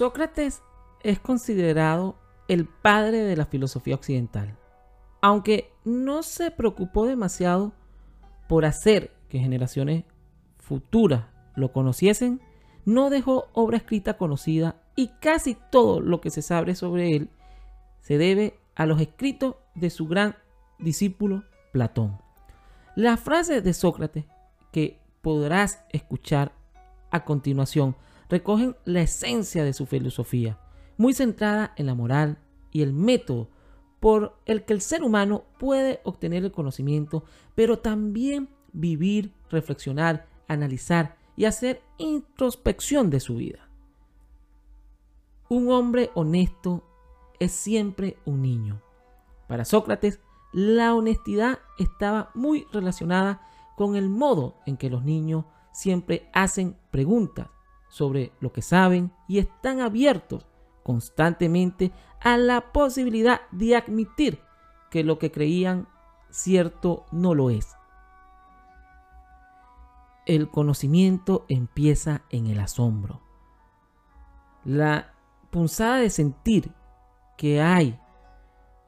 Sócrates es considerado el padre de la filosofía occidental, aunque no se preocupó demasiado por hacer que generaciones futuras lo conociesen, no dejó obra escrita conocida y casi todo lo que se sabe sobre él se debe a los escritos de su gran discípulo Platón. Las frases de Sócrates que podrás escuchar a continuación recogen la esencia de su filosofía, muy centrada en la moral y el método por el que el ser humano puede obtener el conocimiento, pero también vivir, reflexionar, analizar y hacer introspección de su vida. Un hombre honesto es siempre un niño. Para Sócrates, la honestidad estaba muy relacionada con el modo en que los niños siempre hacen preguntas sobre lo que saben y están abiertos constantemente a la posibilidad de admitir que lo que creían cierto no lo es. El conocimiento empieza en el asombro. La punzada de sentir que hay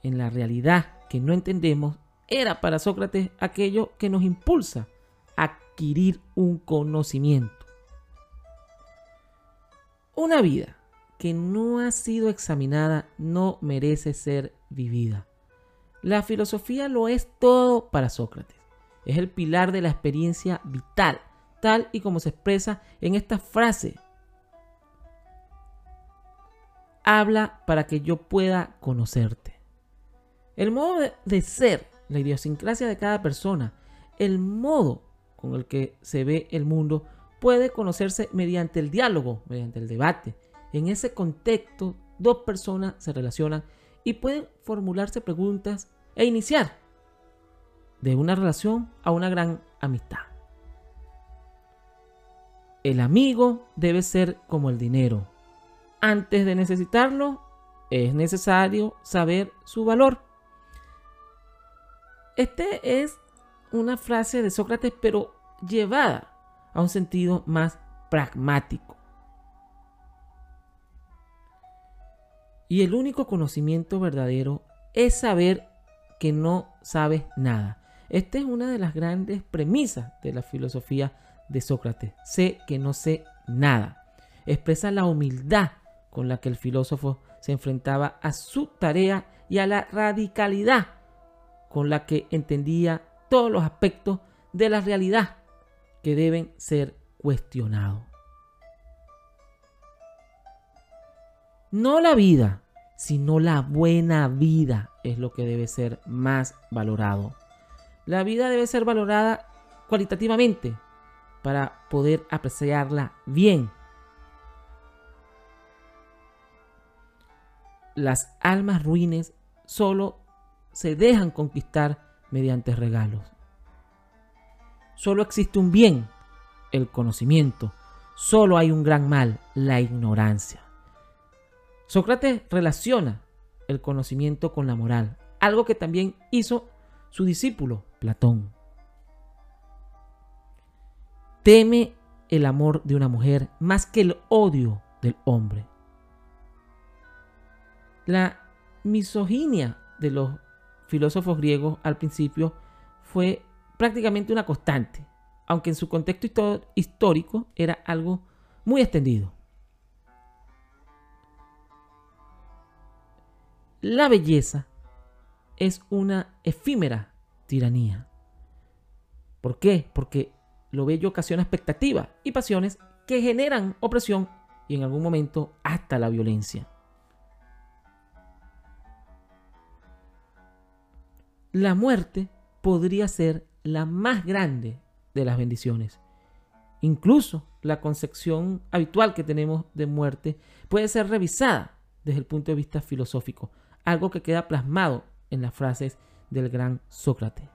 en la realidad que no entendemos era para Sócrates aquello que nos impulsa a adquirir un conocimiento. Una vida que no ha sido examinada no merece ser vivida. La filosofía lo es todo para Sócrates. Es el pilar de la experiencia vital, tal y como se expresa en esta frase. Habla para que yo pueda conocerte. El modo de ser, la idiosincrasia de cada persona, el modo con el que se ve el mundo, puede conocerse mediante el diálogo, mediante el debate. En ese contexto, dos personas se relacionan y pueden formularse preguntas e iniciar de una relación a una gran amistad. El amigo debe ser como el dinero. Antes de necesitarlo, es necesario saber su valor. Este es una frase de Sócrates, pero llevada a un sentido más pragmático. Y el único conocimiento verdadero es saber que no sabes nada. Esta es una de las grandes premisas de la filosofía de Sócrates. Sé que no sé nada. Expresa la humildad con la que el filósofo se enfrentaba a su tarea y a la radicalidad con la que entendía todos los aspectos de la realidad que deben ser cuestionados. No la vida, sino la buena vida es lo que debe ser más valorado. La vida debe ser valorada cualitativamente para poder apreciarla bien. Las almas ruines solo se dejan conquistar mediante regalos. Solo existe un bien, el conocimiento. Solo hay un gran mal, la ignorancia. Sócrates relaciona el conocimiento con la moral, algo que también hizo su discípulo Platón. Teme el amor de una mujer más que el odio del hombre. La misoginia de los filósofos griegos al principio fue prácticamente una constante, aunque en su contexto histórico era algo muy extendido. la belleza es una efímera tiranía. ¿Por qué? Porque lo bello ocasiona expectativas y pasiones que generan opresión y en algún momento hasta la violencia. La muerte podría ser la más grande de las bendiciones. Incluso la concepción habitual que tenemos de muerte puede ser revisada desde el punto de vista filosófico, algo que queda plasmado en las frases del gran Sócrates.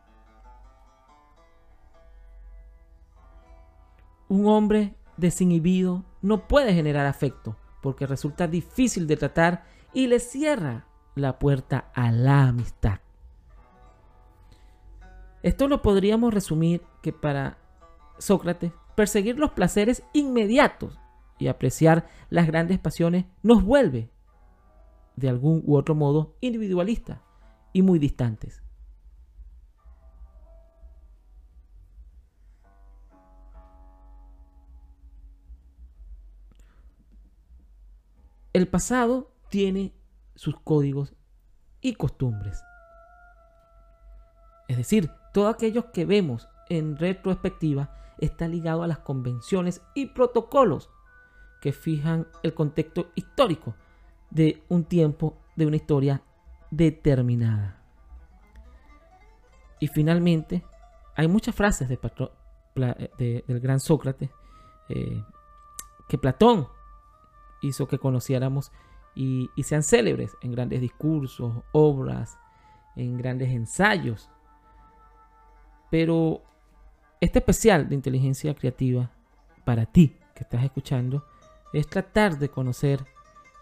Un hombre desinhibido no puede generar afecto porque resulta difícil de tratar y le cierra la puerta a la amistad. Esto lo podríamos resumir que para Sócrates, perseguir los placeres inmediatos y apreciar las grandes pasiones nos vuelve, de algún u otro modo, individualistas y muy distantes. El pasado tiene sus códigos y costumbres. Es decir, todo aquello que vemos en retrospectiva está ligado a las convenciones y protocolos que fijan el contexto histórico de un tiempo, de una historia determinada. Y finalmente, hay muchas frases de, del gran Sócrates eh, que Platón hizo que conociéramos y sean célebres en grandes discursos, obras, en grandes ensayos. Pero este especial de inteligencia creativa para ti que estás escuchando es tratar de conocer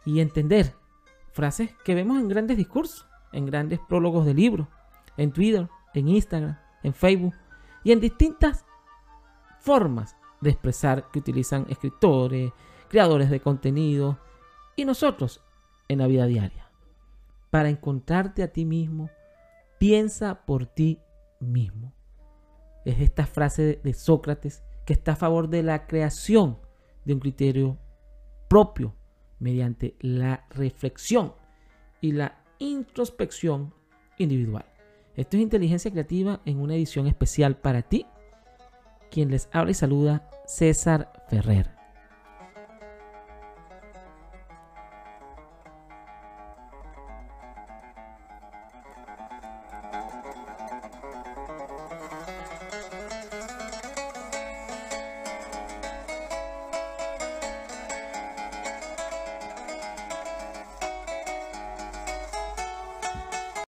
y entender frases que vemos en grandes discursos, en grandes prólogos de libros, en Twitter, en Instagram, en Facebook y en distintas formas de expresar que utilizan escritores, creadores de contenido y nosotros en la vida diaria. Para encontrarte a ti mismo, piensa por ti mismo. Es esta frase de Sócrates que está a favor de la creación de un criterio propio mediante la reflexión y la introspección individual. Esto es inteligencia creativa en una edición especial para ti. Quien les habla y saluda, César Ferrer.